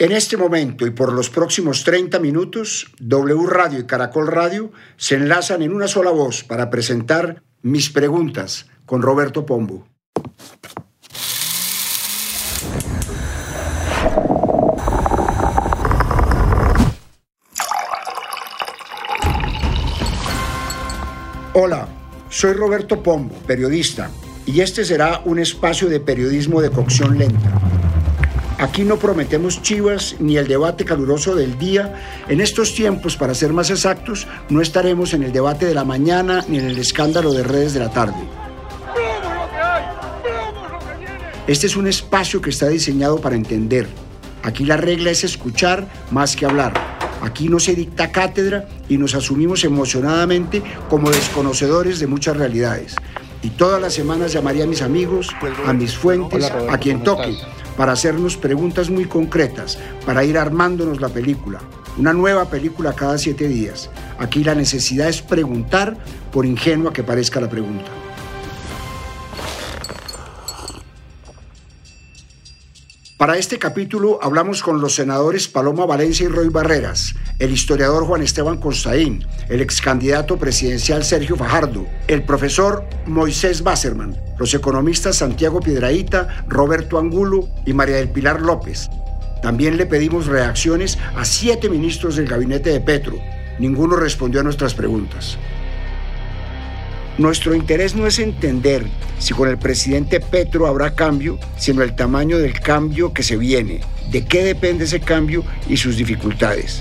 En este momento y por los próximos 30 minutos, W Radio y Caracol Radio se enlazan en una sola voz para presentar mis preguntas con Roberto Pombo. Hola, soy Roberto Pombo, periodista, y este será un espacio de periodismo de cocción lenta Aquí no prometemos chivas ni el debate caluroso del día. En estos tiempos, para ser más exactos, no estaremos en el debate de la mañana ni en el escándalo de redes de la tarde. Este es un espacio que está diseñado para entender. Aquí la regla es escuchar más que hablar. Aquí no se dicta cátedra y nos asumimos emocionadamente como desconocedores de muchas realidades. Y todas las semanas llamaría a mis amigos, a mis fuentes, a quien toque para hacernos preguntas muy concretas, para ir armándonos la película. Una nueva película cada siete días. Aquí la necesidad es preguntar, por ingenua que parezca la pregunta. Para este capítulo hablamos con los senadores Paloma Valencia y Roy Barreras, el historiador Juan Esteban Constaín, el ex candidato presidencial Sergio Fajardo, el profesor Moisés Basserman, los economistas Santiago Piedraíta, Roberto Angulo y María del Pilar López. También le pedimos reacciones a siete ministros del gabinete de Petro. Ninguno respondió a nuestras preguntas. Nuestro interés no es entender si con el presidente Petro habrá cambio, sino el tamaño del cambio que se viene, de qué depende ese cambio y sus dificultades.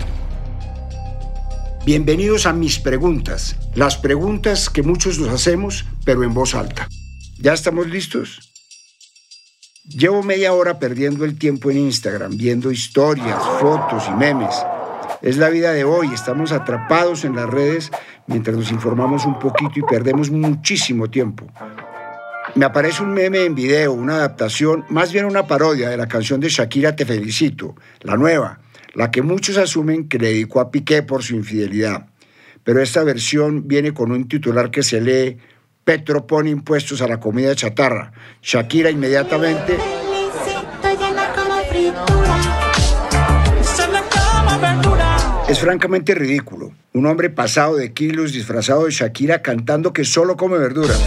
Bienvenidos a mis preguntas, las preguntas que muchos nos hacemos, pero en voz alta. ¿Ya estamos listos? Llevo media hora perdiendo el tiempo en Instagram, viendo historias, fotos y memes. Es la vida de hoy, estamos atrapados en las redes mientras nos informamos un poquito y perdemos muchísimo tiempo. Me aparece un meme en video, una adaptación, más bien una parodia de la canción de Shakira Te Felicito, la nueva, la que muchos asumen que le dedicó a Piqué por su infidelidad. Pero esta versión viene con un titular que se lee, Petro pone impuestos a la comida chatarra. Shakira inmediatamente... Es francamente ridículo. Un hombre pasado de kilos disfrazado de Shakira cantando que solo come verduras.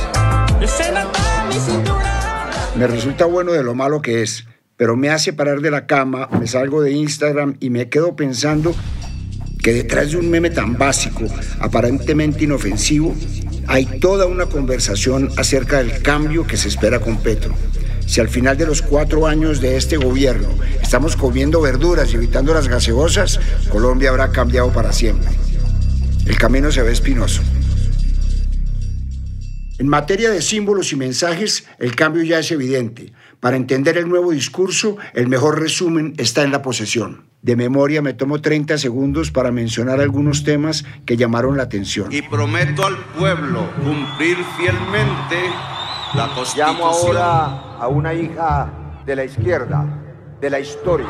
Me resulta bueno de lo malo que es, pero me hace parar de la cama, me salgo de Instagram y me quedo pensando que detrás de un meme tan básico, aparentemente inofensivo, hay toda una conversación acerca del cambio que se espera con Petro. Si al final de los cuatro años de este gobierno estamos comiendo verduras y evitando las gaseosas, Colombia habrá cambiado para siempre. El camino se ve espinoso. En materia de símbolos y mensajes, el cambio ya es evidente. Para entender el nuevo discurso, el mejor resumen está en la posesión. De memoria me tomo 30 segundos para mencionar algunos temas que llamaron la atención. Y prometo al pueblo cumplir fielmente la Constitución. Llamo ahora a una hija de la izquierda, de la historia.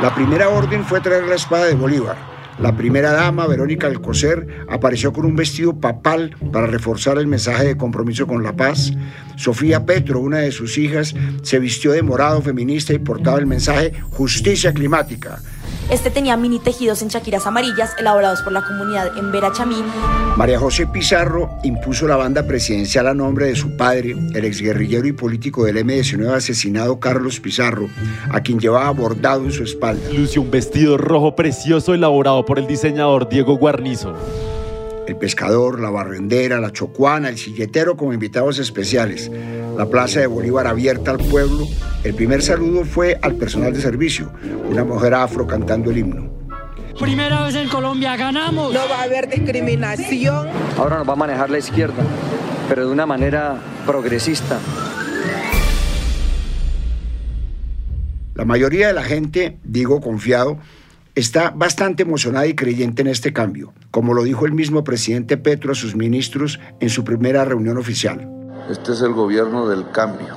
La primera orden fue traer la espada de Bolívar. La primera dama, Verónica Alcocer, apareció con un vestido papal para reforzar el mensaje de compromiso con la paz. Sofía Petro, una de sus hijas, se vistió de morado feminista y portaba el mensaje justicia climática. Este tenía mini tejidos en chaquiras amarillas elaborados por la comunidad en Vera Chamín. María José Pizarro impuso la banda presidencial a nombre de su padre, el exguerrillero y político del M-19 asesinado Carlos Pizarro, a quien llevaba bordado en su espalda. Lució un vestido rojo precioso elaborado por el diseñador Diego Guarnizo el pescador, la barrendera, la chocuana, el silletero como invitados especiales, la plaza de Bolívar abierta al pueblo. El primer saludo fue al personal de servicio, una mujer afro cantando el himno. Primera vez en Colombia ganamos. No va a haber discriminación. Ahora nos va a manejar la izquierda, pero de una manera progresista. La mayoría de la gente, digo confiado, está bastante emocionada y creyente en este cambio, como lo dijo el mismo presidente Petro a sus ministros en su primera reunión oficial. Este es el gobierno del cambio.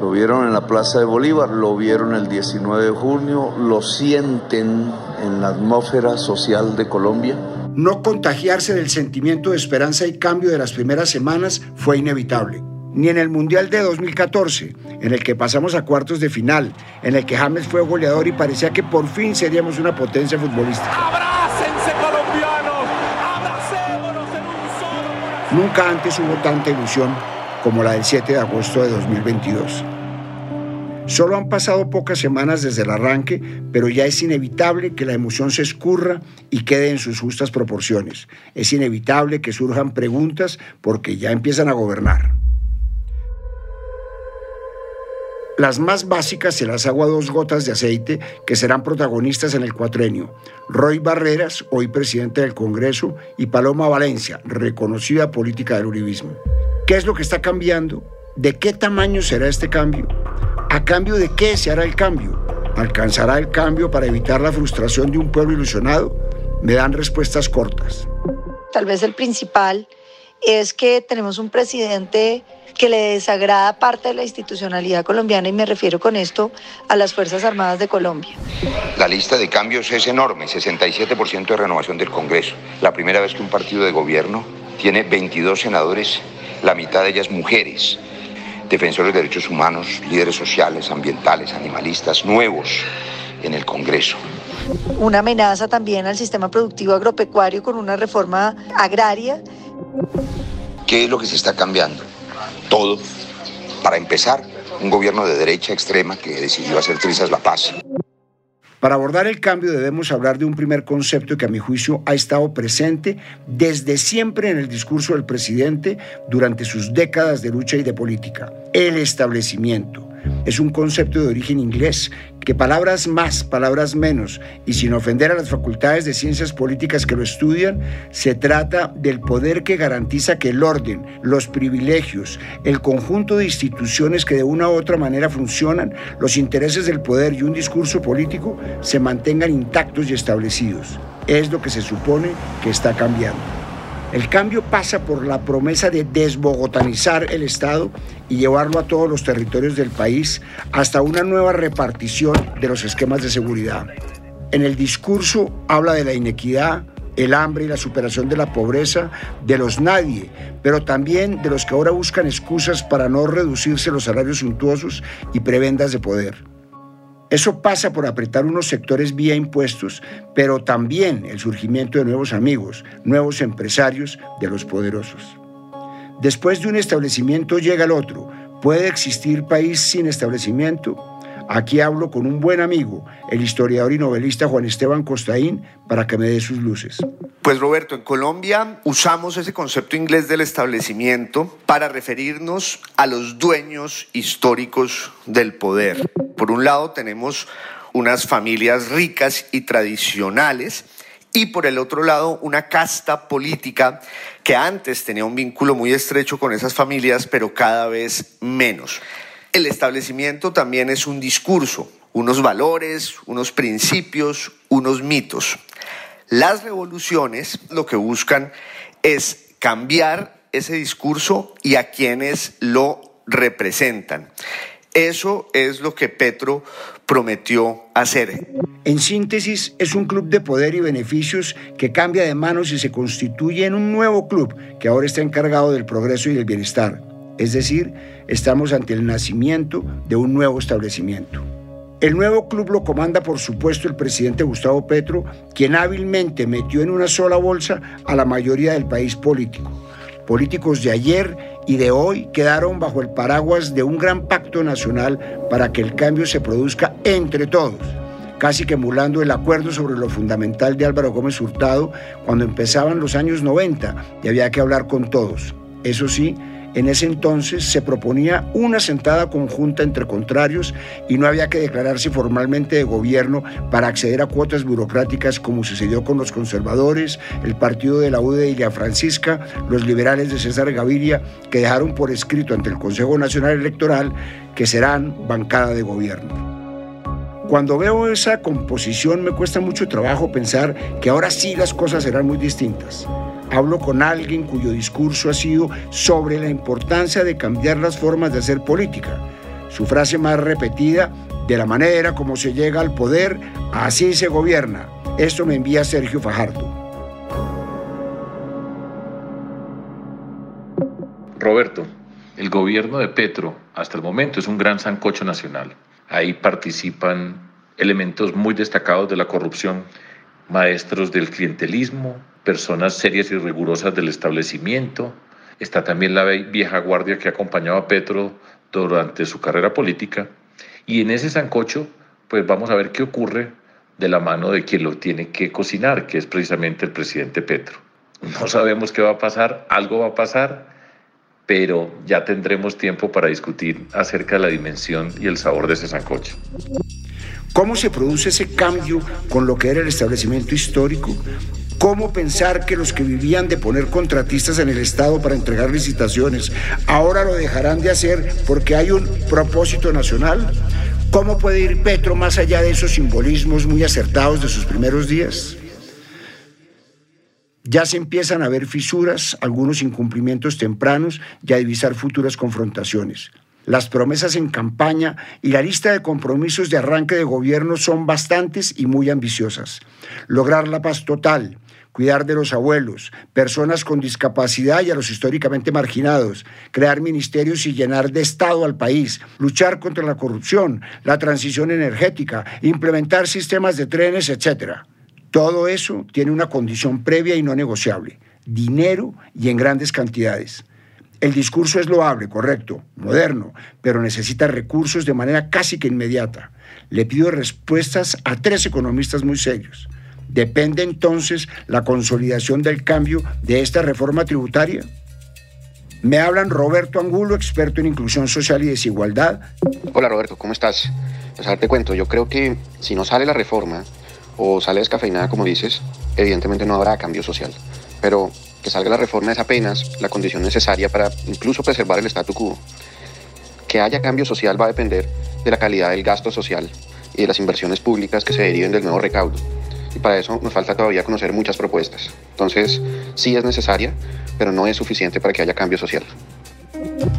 Lo vieron en la Plaza de Bolívar, lo vieron el 19 de junio, lo sienten en la atmósfera social de Colombia. No contagiarse del sentimiento de esperanza y cambio de las primeras semanas fue inevitable. ni en el Mundial de 2014, en el que pasamos a cuartos de final, en el que James fue goleador y parecía que por fin seríamos una potencia futbolística. ¡Abrácense colombianos! ¡Abracémonos en un solo Nunca antes hubo tanta ilusión como la del 7 de agosto de 2022. Solo han pasado pocas semanas desde el arranque, pero ya es inevitable que la emoción se escurra y quede en sus justas proporciones. Es inevitable que surjan preguntas porque ya empiezan a gobernar. Las más básicas se las hago a dos gotas de aceite que serán protagonistas en el cuatrenio. Roy Barreras, hoy presidente del Congreso, y Paloma Valencia, reconocida política del uribismo. ¿Qué es lo que está cambiando? ¿De qué tamaño será este cambio? ¿A cambio de qué se hará el cambio? ¿Alcanzará el cambio para evitar la frustración de un pueblo ilusionado? Me dan respuestas cortas. Tal vez el principal es que tenemos un presidente que le desagrada parte de la institucionalidad colombiana y me refiero con esto a las Fuerzas Armadas de Colombia. La lista de cambios es enorme, 67% de renovación del Congreso. La primera vez que un partido de gobierno tiene 22 senadores, la mitad de ellas mujeres defensores de derechos humanos, líderes sociales, ambientales, animalistas, nuevos en el Congreso. Una amenaza también al sistema productivo agropecuario con una reforma agraria. ¿Qué es lo que se está cambiando? Todo. Para empezar, un gobierno de derecha extrema que decidió hacer trizas la paz. Para abordar el cambio debemos hablar de un primer concepto que a mi juicio ha estado presente desde siempre en el discurso del presidente durante sus décadas de lucha y de política, el establecimiento. Es un concepto de origen inglés que palabras más, palabras menos, y sin ofender a las facultades de ciencias políticas que lo estudian, se trata del poder que garantiza que el orden, los privilegios, el conjunto de instituciones que de una u otra manera funcionan, los intereses del poder y un discurso político se mantengan intactos y establecidos. Es lo que se supone que está cambiando. El cambio pasa por la promesa de desbogotanizar el Estado y llevarlo a todos los territorios del país hasta una nueva repartición de los esquemas de seguridad. En el discurso habla de la inequidad, el hambre y la superación de la pobreza de los nadie, pero también de los que ahora buscan excusas para no reducirse los salarios suntuosos y prebendas de poder. Eso pasa por apretar unos sectores vía impuestos, pero también el surgimiento de nuevos amigos, nuevos empresarios de los poderosos. Después de un establecimiento llega el otro. ¿Puede existir país sin establecimiento? Aquí hablo con un buen amigo, el historiador y novelista Juan Esteban Costaín, para que me dé sus luces. Pues Roberto, en Colombia usamos ese concepto inglés del establecimiento para referirnos a los dueños históricos del poder. Por un lado tenemos unas familias ricas y tradicionales y por el otro lado una casta política que antes tenía un vínculo muy estrecho con esas familias, pero cada vez menos. El establecimiento también es un discurso, unos valores, unos principios, unos mitos. Las revoluciones lo que buscan es cambiar ese discurso y a quienes lo representan. Eso es lo que Petro prometió hacer. En síntesis, es un club de poder y beneficios que cambia de manos y se constituye en un nuevo club que ahora está encargado del progreso y del bienestar. Es decir, estamos ante el nacimiento de un nuevo establecimiento. El nuevo club lo comanda, por supuesto, el presidente Gustavo Petro, quien hábilmente metió en una sola bolsa a la mayoría del país político. Políticos de ayer y de hoy quedaron bajo el paraguas de un gran pacto nacional para que el cambio se produzca entre todos, casi que emulando el acuerdo sobre lo fundamental de Álvaro Gómez Hurtado cuando empezaban los años 90 y había que hablar con todos. Eso sí, en ese entonces se proponía una sentada conjunta entre contrarios y no había que declararse formalmente de gobierno para acceder a cuotas burocráticas como sucedió con los conservadores, el partido de la U de Ilia Francisca, los liberales de César Gaviria, que dejaron por escrito ante el Consejo Nacional Electoral que serán bancada de gobierno. Cuando veo esa composición me cuesta mucho trabajo pensar que ahora sí las cosas serán muy distintas. Hablo con alguien cuyo discurso ha sido sobre la importancia de cambiar las formas de hacer política. Su frase más repetida, de la manera como se llega al poder, así se gobierna. Esto me envía Sergio Fajardo. Roberto, El gobierno de Petro hasta el momento es un gran sancocho nacional. Ahí participan elementos muy destacados de la corrupción, maestros del clientelismo, personas serias y rigurosas del establecimiento. Está también la vieja guardia que acompañaba a Petro durante su carrera política. Y en ese sancocho, pues vamos a ver qué ocurre de la mano de quien lo tiene que cocinar, que es precisamente el presidente Petro. No sabemos qué va a pasar, algo va a pasar, pero ya tendremos tiempo para discutir acerca de la dimensión y el sabor de ese sancocho. ¿Cómo se produce ese cambio con lo que era el establecimiento histórico? ¿Cómo pensar que los que vivían de poner contratistas en el Estado para entregar licitaciones ahora lo dejarán de hacer porque hay un propósito nacional? ¿Cómo puede ir Petro más allá de esos simbolismos muy acertados de sus primeros días? Ya se empiezan a ver fisuras, algunos incumplimientos tempranos y a divisar futuras confrontaciones. Las promesas en campaña y la lista de compromisos de arranque de gobierno son bastantes y muy ambiciosas. Lograr la paz total, cuidar de los abuelos, personas con discapacidad y a los históricamente marginados, crear ministerios y llenar de Estado al país, luchar contra la corrupción, la transición energética, implementar sistemas de trenes, etc. Todo eso tiene una condición previa y no negociable, dinero y en grandes cantidades. El discurso es loable, correcto, moderno, pero necesita recursos de manera casi que inmediata. Le pido respuestas a tres economistas muy serios. ¿Depende entonces la consolidación del cambio de esta reforma tributaria? Me hablan Roberto Angulo, experto en inclusión social y desigualdad. Hola Roberto, ¿cómo estás? Pues a ver, te cuento, yo creo que si no sale la reforma o sale descafeinada como dices, evidentemente no habrá cambio social. Pero que salga la reforma es apenas la condición necesaria para incluso preservar el statu quo. Que haya cambio social va a depender de la calidad del gasto social y de las inversiones públicas que se deriven del nuevo recaudo. Y para eso nos falta todavía conocer muchas propuestas. Entonces, sí es necesaria, pero no es suficiente para que haya cambio social.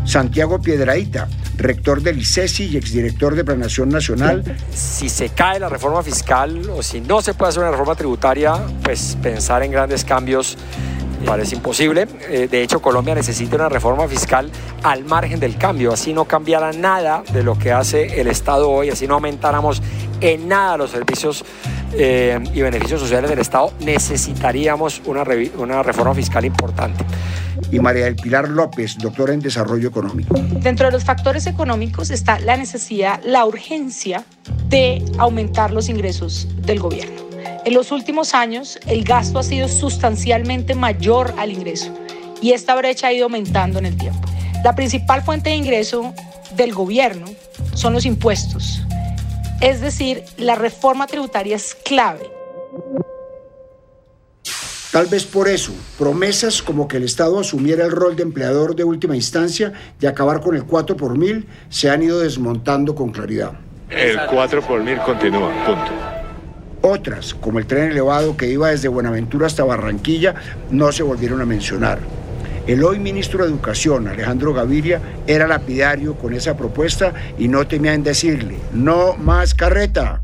Santiago Piedraíta, rector del ICESI y exdirector de Planación Nacional. Si se cae la reforma fiscal o si no se puede hacer una reforma tributaria, pues pensar en grandes cambios parece imposible. Eh, de hecho, Colombia necesita una reforma fiscal al margen del cambio, así no cambiara nada de lo que hace el Estado hoy, así no aumentáramos en nada los servicios eh, y beneficios sociales del Estado, necesitaríamos una, una reforma fiscal importante. Y María del Pilar López, doctora en Desarrollo Económico. Dentro de los factores económicos está la necesidad, la urgencia de aumentar los ingresos del gobierno. En los últimos años, el gasto ha sido sustancialmente mayor al ingreso y esta brecha ha ido aumentando en el tiempo. La principal fuente de ingreso del gobierno son los impuestos. Es decir, la reforma tributaria es clave. Tal vez por eso, promesas como que el Estado asumiera el rol de empleador de última instancia y acabar con el 4 por mil se han ido desmontando con claridad. El 4 por mil continúa, punto. Otras, como el tren elevado que iba desde Buenaventura hasta Barranquilla, no se volvieron a mencionar. El hoy ministro de Educación, Alejandro Gaviria, era lapidario con esa propuesta y no temía en decirle, no más carreta.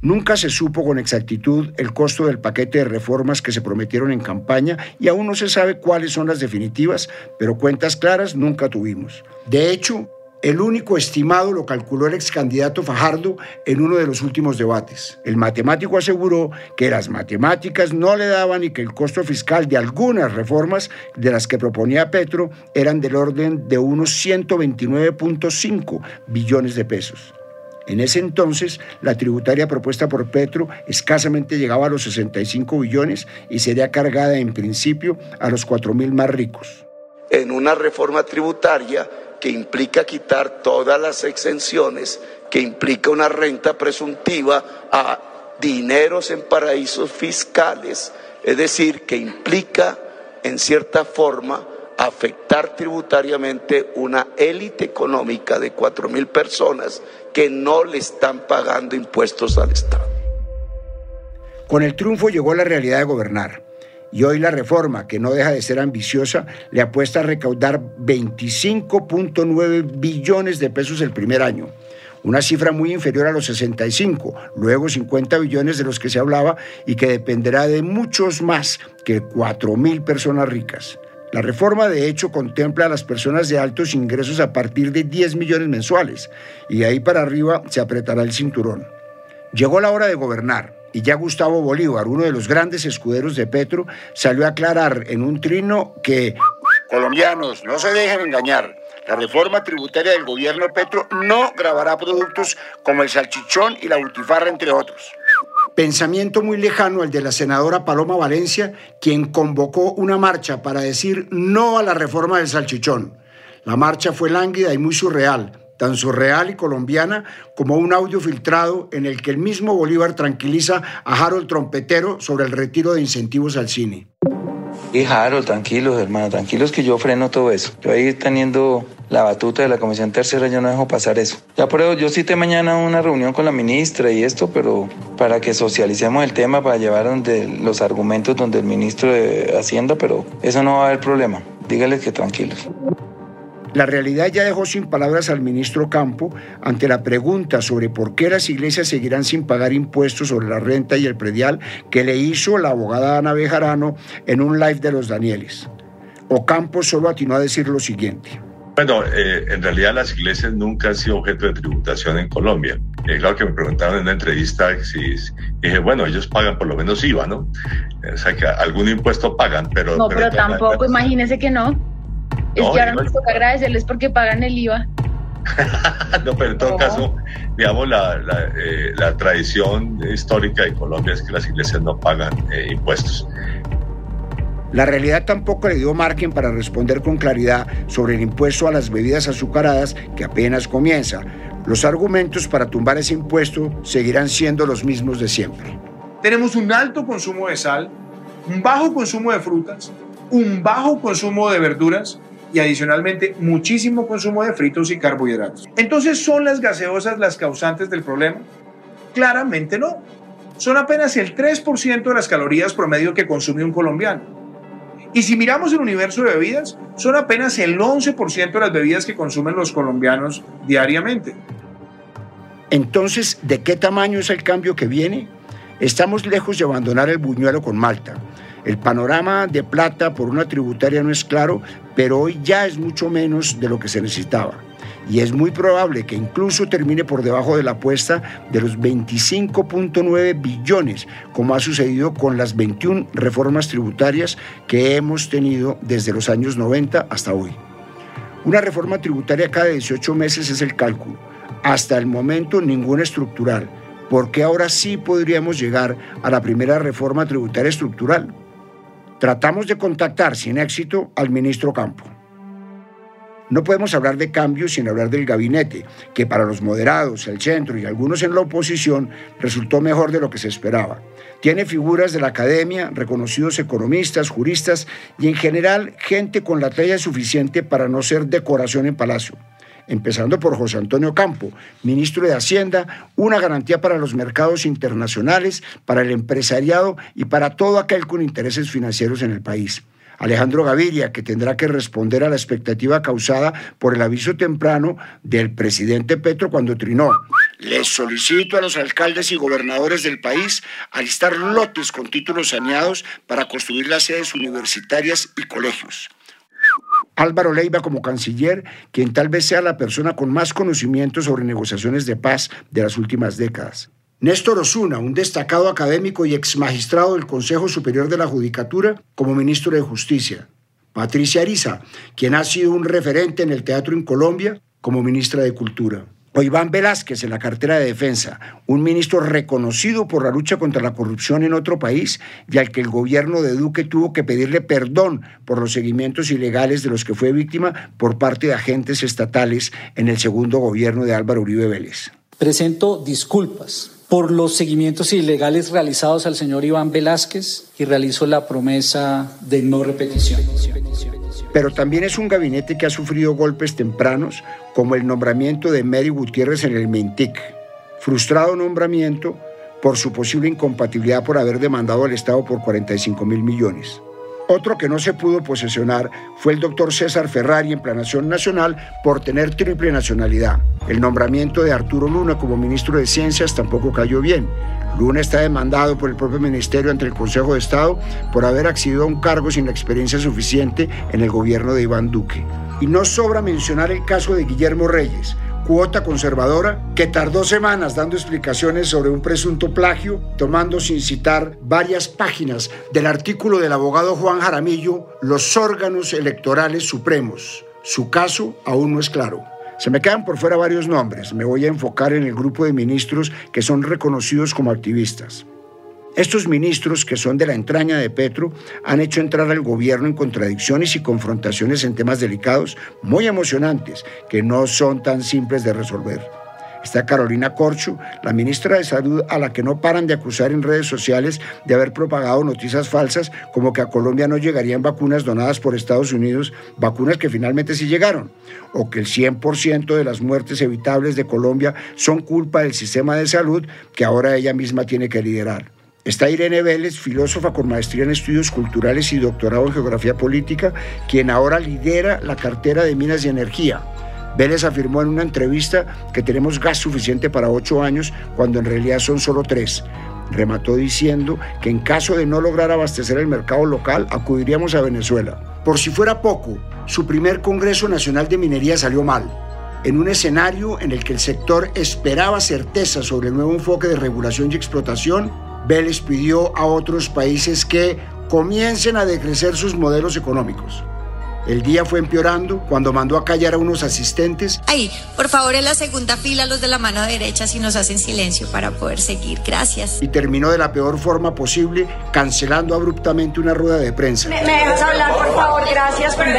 Nunca se supo con exactitud el costo del paquete de reformas que se prometieron en campaña y aún no se sabe cuáles son las definitivas, pero cuentas claras nunca tuvimos. De hecho, el único estimado lo calculó el ex candidato Fajardo en uno de los últimos debates. El matemático aseguró que las matemáticas no le daban y que el costo fiscal de algunas reformas de las que proponía Petro eran del orden de unos 129.5 billones de pesos. En ese entonces, la tributaria propuesta por Petro escasamente llegaba a los 65 billones y sería cargada en principio a los 4 mil más ricos. En una reforma tributaria que implica quitar todas las exenciones, que implica una renta presuntiva a dineros en paraísos fiscales, es decir, que implica en cierta forma afectar tributariamente una élite económica de cuatro mil personas que no le están pagando impuestos al Estado. Con el triunfo llegó la realidad de gobernar. Y hoy la reforma, que no deja de ser ambiciosa, le apuesta a recaudar 25.9 billones de pesos el primer año, una cifra muy inferior a los 65, luego 50 billones de los que se hablaba y que dependerá de muchos más que 4 mil personas ricas. La reforma de hecho contempla a las personas de altos ingresos a partir de 10 millones mensuales y de ahí para arriba se apretará el cinturón. Llegó la hora de gobernar y ya Gustavo Bolívar, uno de los grandes escuderos de Petro, salió a aclarar en un trino que colombianos no se dejen engañar. La reforma tributaria del gobierno Petro no grabará productos como el salchichón y la butifarra, entre otros. Pensamiento muy lejano al de la senadora Paloma Valencia, quien convocó una marcha para decir no a la reforma del salchichón. La marcha fue lánguida y muy surreal, tan surreal y colombiana como un audio filtrado en el que el mismo Bolívar tranquiliza a Harold Trompetero sobre el retiro de incentivos al cine. Y Harold, tranquilos, hermano, tranquilos que yo freno todo eso. Yo ahí teniendo la batuta de la Comisión Tercera, yo no dejo pasar eso. Ya por yo cité mañana una reunión con la ministra y esto, pero para que socialicemos el tema, para llevar donde los argumentos donde el ministro de Hacienda, pero eso no va a haber problema. Dígales que tranquilos. La realidad ya dejó sin palabras al ministro Campo ante la pregunta sobre por qué las iglesias seguirán sin pagar impuestos sobre la renta y el predial que le hizo la abogada Ana Bejarano en un live de los Danieles. Ocampo solo atinó a decir lo siguiente. Bueno, eh, en realidad las iglesias nunca han sido objeto de tributación en Colombia. Eh, claro que me preguntaron en una entrevista si, dije, bueno, ellos pagan por lo menos IVA, ¿no? O sea, que algún impuesto pagan, pero... No, pero, tampoco, imagínese que no. Es que ahora nos toca agradecerles porque pagan el IVA. no, pero en todo caso, digamos, la, eh, la, tradición histórica de Colombia es que las iglesias no pagan eh, impuestos. La realidad tampoco le dio margen para responder con claridad sobre el impuesto a las bebidas azucaradas que apenas comienza. Los argumentos para tumbar ese impuesto seguirán siendo los mismos de siempre. Tenemos un alto consumo de sal, un bajo consumo de frutas, un bajo consumo de verduras y adicionalmente muchísimo consumo de fritos y carbohidratos. Entonces, ¿son las gaseosas las causantes del problema? Claramente no. Son apenas el 3% de las calorías promedio que consume un colombiano. Y si miramos el universo de bebidas, son apenas el 11% de las bebidas que consumen los colombianos diariamente. Entonces, ¿de qué tamaño es el cambio que viene? Estamos lejos de abandonar el buñuelo con Malta. El panorama de plata por una tributaria no es claro, pero hoy ya es mucho menos de lo que se necesitaba. Y es muy probable que incluso termine por debajo de la apuesta de los 25.9 billones, como ha sucedido con las 21 reformas tributarias que hemos tenido desde los años 90 hasta hoy. Una reforma tributaria cada 18 meses es el cálculo. Hasta el momento ninguna estructural, porque ahora sí podríamos llegar a la primera reforma tributaria estructural. Tratamos de contactar sin éxito al ministro Campo. No podemos hablar de cambios sin hablar del gabinete, que para los moderados, el centro y algunos en la oposición resultó mejor de lo que se esperaba. Tiene figuras de la academia, reconocidos economistas, juristas y en general gente con la talla suficiente para no ser decoración en palacio empezando por José Antonio Campo, ministro de Hacienda, una garantía para los mercados internacionales, para el empresariado y para todo aquel con intereses financieros en el país. Alejandro Gaviria, que tendrá que responder a la expectativa causada por el aviso temprano del presidente Petro cuando trinó. Les solicito a los alcaldes y gobernadores del país alistar lotes con títulos saneados para construir las sedes universitarias y colegios. Álvaro Leiva como canciller, quien tal vez sea la persona con más conocimiento sobre negociaciones de paz de las últimas décadas. Néstor Osuna, un destacado académico y ex magistrado del Consejo Superior de la Judicatura, como ministro de Justicia. Patricia Ariza, quien ha sido un referente en el teatro en Colombia, como ministra de Cultura o Iván Velázquez en la cartera de defensa, un ministro reconocido por la lucha contra la corrupción en otro país y al que el gobierno de Duque tuvo que pedirle perdón por los seguimientos ilegales de los que fue víctima por parte de agentes estatales en el segundo gobierno de Álvaro Uribe Vélez. Presento disculpas por los seguimientos ilegales realizados al señor Iván Velázquez y realizo la promesa de no repetición pero también es un gabinete que ha sufrido golpes tempranos, como el nombramiento de Mary Gutiérrez en el MINTIC. Frustrado nombramiento por su posible incompatibilidad por haber demandado al Estado por 45 mil millones. Otro que no se pudo posesionar fue el doctor César Ferrari en Planación Nacional por tener triple nacionalidad. El nombramiento de Arturo Luna como ministro de Ciencias tampoco cayó bien. Luna está demandado por el propio ministerio ante el Consejo de Estado por haber accedido a un cargo sin la experiencia suficiente en el gobierno de Iván Duque. Y no sobra mencionar el caso de Guillermo Reyes, cuota conservadora que tardó semanas dando explicaciones sobre un presunto plagio, tomando sin citar varias páginas del artículo del abogado Juan Jaramillo, Los órganos electorales supremos. Su caso aún no es claro. Se me quedan por fuera varios nombres. Me voy a enfocar en el grupo de ministros que son reconocidos como activistas. Estos ministros, que son de la entraña de Petro, han hecho entrar al gobierno en contradicciones y confrontaciones en temas delicados muy emocionantes que no son tan simples de resolver. Está Carolina Corcho, la ministra de Salud, a la que no paran de acusar en redes sociales de haber propagado noticias falsas como que a Colombia no llegarían vacunas donadas por Estados Unidos, vacunas que finalmente sí llegaron, o que el 100% de las muertes evitables de Colombia son culpa del sistema de salud que ahora ella misma tiene que liderar. Está Irene Vélez, filósofa con maestría en estudios culturales y doctorado en geografía política, quien ahora lidera la cartera de Minas y Energía Vélez afirmó en una entrevista que tenemos gas suficiente para ocho años cuando en realidad son solo tres. Remató diciendo que en caso de no lograr abastecer el mercado local acudiríamos a Venezuela. Por si fuera poco, su primer Congreso Nacional de Minería salió mal. En un escenario en el que el sector esperaba certeza sobre el nuevo enfoque de regulación y explotación, Vélez pidió a otros países que comiencen a decrecer sus modelos económicos. El día fue empeorando cuando mandó a callar a unos asistentes. Ahí, por favor, en la segunda fila, los de la mano derecha, si nos hacen silencio para poder seguir. Gracias. Y terminó de la peor forma posible, cancelando abruptamente una rueda de prensa. ¿Me, dejas hablar, por favor? Gracias. Bueno,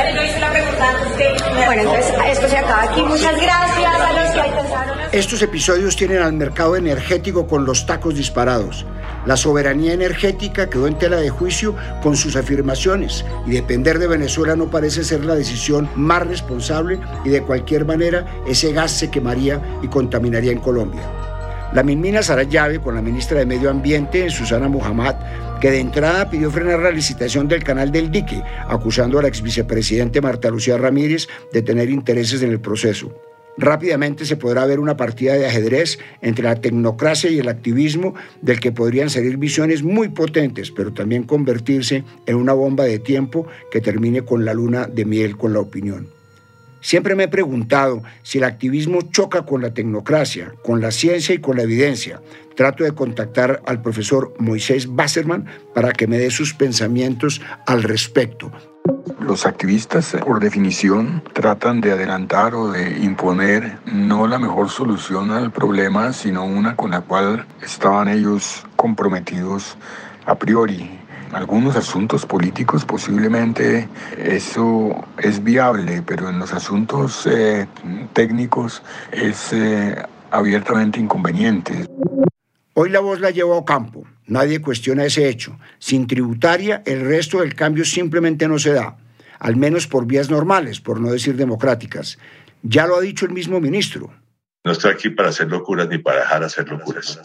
entonces esto se acaba aquí. Muchas gracias a los que pensaron. Estos episodios tienen al mercado energético con los tacos disparados. La soberanía energética quedó en tela de juicio con sus afirmaciones y depender de Venezuela no parece ser la decisión más responsable y de cualquier manera ese gas se quemaría y contaminaría en Colombia. La Minmina Sarayave con la ministra de Medio Ambiente, Susana Muhammad, que de entrada pidió frenar la licitación del canal del dique, acusando a la ex vicepresidente Marta Lucía Ramírez de tener intereses en el proceso. Rápidamente se podrá ver una partida de ajedrez entre la tecnocracia y el activismo del que podrían salir visiones muy potentes, pero también convertirse en una bomba de tiempo que termine con la luna de miel con la opinión. Siempre me he preguntado si el activismo choca con la tecnocracia, con la ciencia y con la evidencia. Trato de contactar al profesor Moisés Basserman para que me dé sus pensamientos al respecto. Los activistas, por definición, tratan de adelantar o de imponer no la mejor solución al problema, sino una con la cual estaban ellos comprometidos a priori. Algunos asuntos políticos posiblemente eso es viable, pero en los asuntos eh, técnicos es eh, abiertamente inconveniente. Hoy la voz la llevo a campo. Nadie cuestiona ese hecho. Sin tributaria, el resto del cambio simplemente no se da, al menos por vías normales, por no decir democráticas. Ya lo ha dicho el mismo ministro. No estoy aquí para hacer locuras ni para dejar hacer locuras.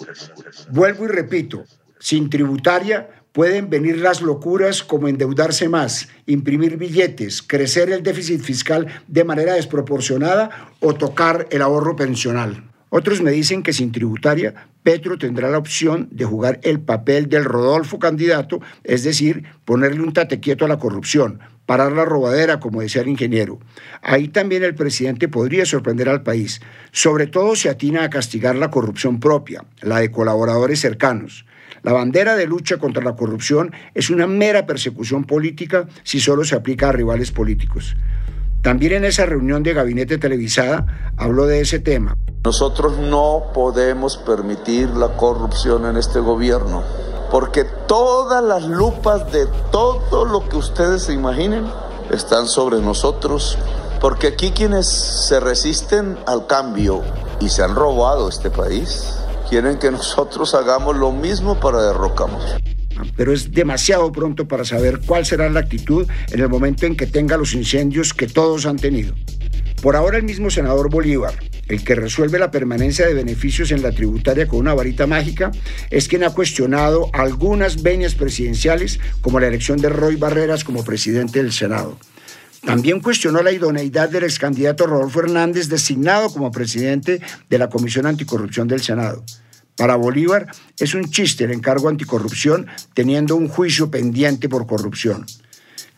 Vuelvo y repito, sin tributaria pueden venir las locuras como endeudarse más, imprimir billetes, crecer el déficit fiscal de manera desproporcionada o tocar el ahorro pensional. Otros me dicen que sin tributaria, Petro tendrá la opción de jugar el papel del Rodolfo candidato, es decir, ponerle un tate quieto a la corrupción, parar la robadera, como decía el ingeniero. Ahí también el presidente podría sorprender al país, sobre todo si atina a castigar la corrupción propia, la de colaboradores cercanos. La bandera de lucha contra la corrupción es una mera persecución política si solo se aplica a rivales políticos. También en esa reunión de gabinete televisada habló de ese tema. Nosotros no podemos permitir la corrupción en este gobierno, porque todas las lupas de todo lo que ustedes se imaginen están sobre nosotros, porque aquí quienes se resisten al cambio y se han robado este país, quieren que nosotros hagamos lo mismo para derrocarnos pero es demasiado pronto para saber cuál será la actitud en el momento en que tenga los incendios que todos han tenido. Por ahora el mismo senador Bolívar, el que resuelve la permanencia de beneficios en la tributaria con una varita mágica, es quien ha cuestionado algunas venias presidenciales como la elección de Roy Barreras como presidente del Senado. También cuestionó la idoneidad del ex candidato Rodolfo Hernández designado como presidente de la Comisión Anticorrupción del Senado. Para Bolívar es un chiste el encargo anticorrupción teniendo un juicio pendiente por corrupción.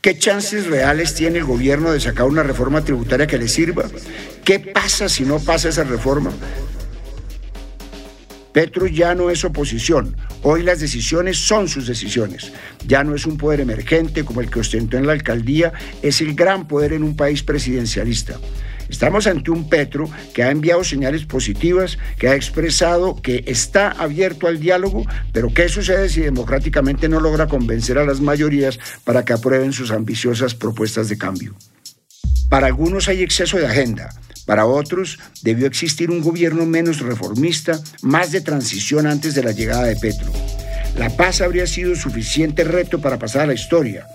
¿Qué chances reales tiene el gobierno de sacar una reforma tributaria que le sirva? ¿Qué pasa si no pasa esa reforma? Petro ya no es oposición. Hoy las decisiones son sus decisiones. Ya no es un poder emergente como el que ostentó en la alcaldía, es el gran poder en un país presidencialista. Estamos ante un Petro que ha enviado señales positivas, que ha expresado que está abierto al diálogo, pero ¿qué sucede si democráticamente no logra convencer a las mayorías para que aprueben sus ambiciosas propuestas de cambio? Para algunos hay exceso de agenda, para otros, debió existir un gobierno menos reformista, más de transición antes de la llegada de Petro. La paz habría sido suficiente reto para pasar a la historia.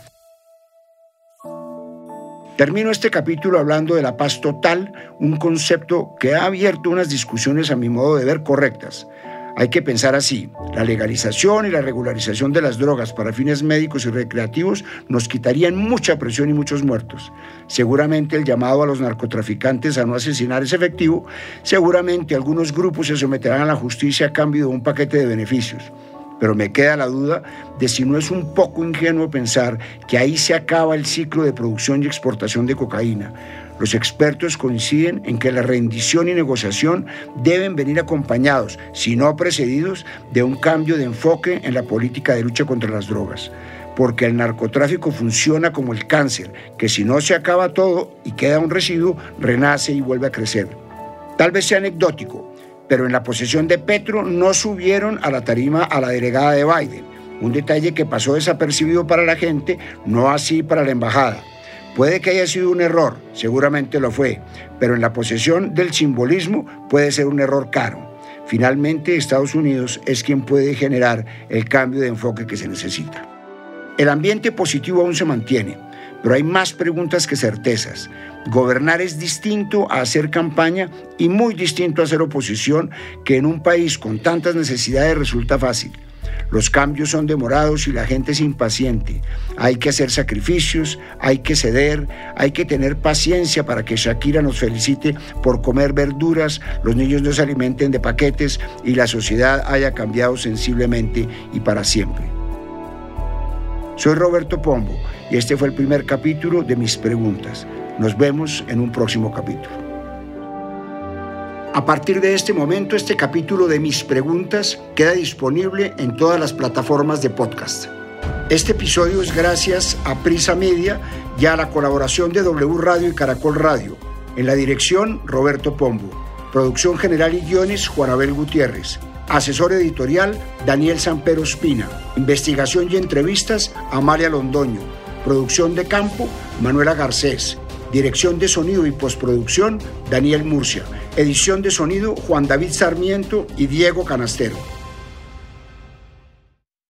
Termino este capítulo hablando de la paz total, un concepto que ha abierto unas discusiones a mi modo de ver correctas. Hay que pensar así, la legalización y la regularización de las drogas para fines médicos y recreativos nos quitarían mucha presión y muchos muertos. Seguramente el llamado a los narcotraficantes a no asesinar es efectivo, seguramente algunos grupos se someterán a la justicia a cambio de un paquete de beneficios. Pero me queda la duda de si no es un poco ingenuo pensar que ahí se acaba el ciclo de producción y exportación de cocaína los expertos coinciden en que la rendición y negociación deben venir acompañados, si no precedidos, de un cambio de enfoque en la política de lucha contra las drogas. Porque el narcotráfico funciona como el cáncer, que si no se acaba todo y queda un residuo, renace y vuelve a crecer. Tal vez sea anecdótico, pero en la posesión de Petro no subieron a la tarima a la delegada de Biden, un detalle que pasó desapercibido para la gente, no así para la embajada. Puede que haya sido un error, seguramente lo fue, pero en la posesión del simbolismo puede ser un error caro. Finalmente, Estados Unidos es quien puede generar el cambio de enfoque que se necesita. El ambiente positivo aún se mantiene, pero hay más preguntas que certezas. Gobernar es distinto a hacer campaña y muy distinto a hacer oposición, que en un país con tantas necesidades resulta fácil. Los cambios son demorados y la gente es impaciente. Hay que hacer sacrificios, hay que ceder, hay que tener paciencia para que Shakira nos felicite por comer verduras, los niños no se alimenten de paquetes y la sociedad haya cambiado sensiblemente y para siempre. Soy Roberto Pombo y este fue el primer capítulo de mis preguntas. Nos vemos en un próximo capítulo. A partir de este momento, este capítulo de mis preguntas queda disponible en todas las plataformas de podcast. Este episodio es gracias a Prisa Media y a la colaboración de W Radio y Caracol Radio. En la dirección, Roberto Pombo. Producción general y guiones, Juanabel Gutiérrez. Asesor editorial, Daniel Sampero Espina. Investigación y entrevistas, Amalia Londoño. Producción de campo, Manuela Garcés. Dirección de sonido y postproducción, Daniel Murcia. Edición de sonido Juan David Sarmiento y Diego Canastero.